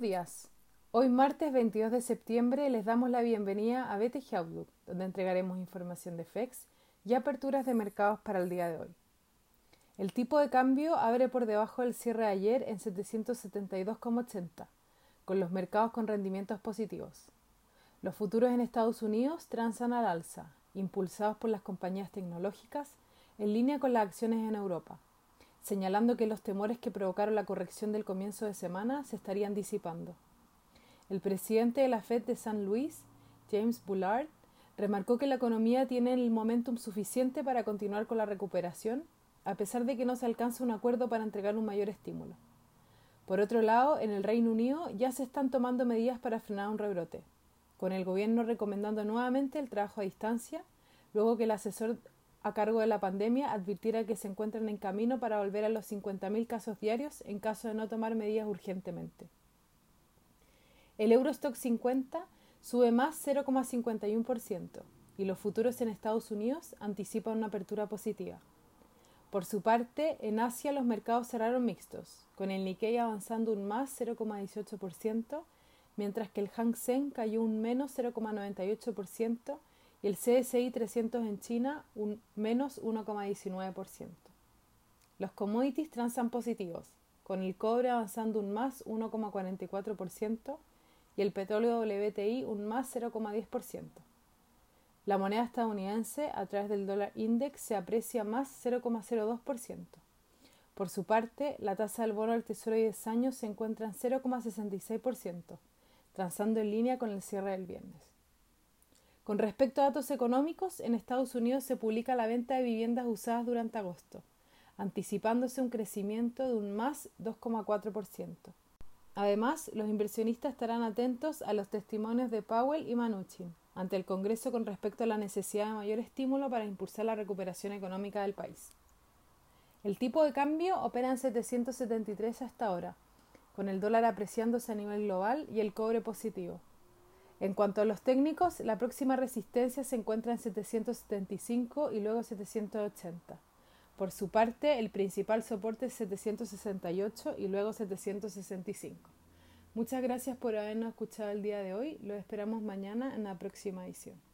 Días. Hoy martes 22 de septiembre les damos la bienvenida a BTG Outlook, donde entregaremos información de FEX y aperturas de mercados para el día de hoy. El tipo de cambio abre por debajo del cierre de ayer en 772,80, con los mercados con rendimientos positivos. Los futuros en Estados Unidos transan al alza, impulsados por las compañías tecnológicas, en línea con las acciones en Europa señalando que los temores que provocaron la corrección del comienzo de semana se estarían disipando. El presidente de la Fed de San Luis, James Bullard, remarcó que la economía tiene el momentum suficiente para continuar con la recuperación, a pesar de que no se alcanza un acuerdo para entregar un mayor estímulo. Por otro lado, en el Reino Unido ya se están tomando medidas para frenar un rebrote, con el gobierno recomendando nuevamente el trabajo a distancia, luego que el asesor a cargo de la pandemia advirtiera que se encuentran en camino para volver a los 50.000 casos diarios en caso de no tomar medidas urgentemente. El Eurostock 50 sube más 0,51% y los futuros en Estados Unidos anticipan una apertura positiva. Por su parte, en Asia los mercados cerraron mixtos, con el Nikkei avanzando un más 0,18%, mientras que el Hang Seng cayó un menos 0,98% y el CSI 300 en China un menos 1,19%. Los commodities transan positivos, con el cobre avanzando un más 1,44% y el petróleo WTI un más 0,10%. La moneda estadounidense a través del dólar index se aprecia más 0,02%. Por su parte, la tasa del bono del Tesoro de 10 años se encuentra en 0,66%, transando en línea con el cierre del viernes. Con respecto a datos económicos, en Estados Unidos se publica la venta de viviendas usadas durante agosto, anticipándose un crecimiento de un más 2,4%. Además, los inversionistas estarán atentos a los testimonios de Powell y Manuchin ante el Congreso con respecto a la necesidad de mayor estímulo para impulsar la recuperación económica del país. El tipo de cambio opera en 773 hasta ahora, con el dólar apreciándose a nivel global y el cobre positivo. En cuanto a los técnicos, la próxima resistencia se encuentra en 775 y luego 780. Por su parte, el principal soporte es 768 y luego 765. Muchas gracias por habernos escuchado el día de hoy. Lo esperamos mañana en la próxima edición.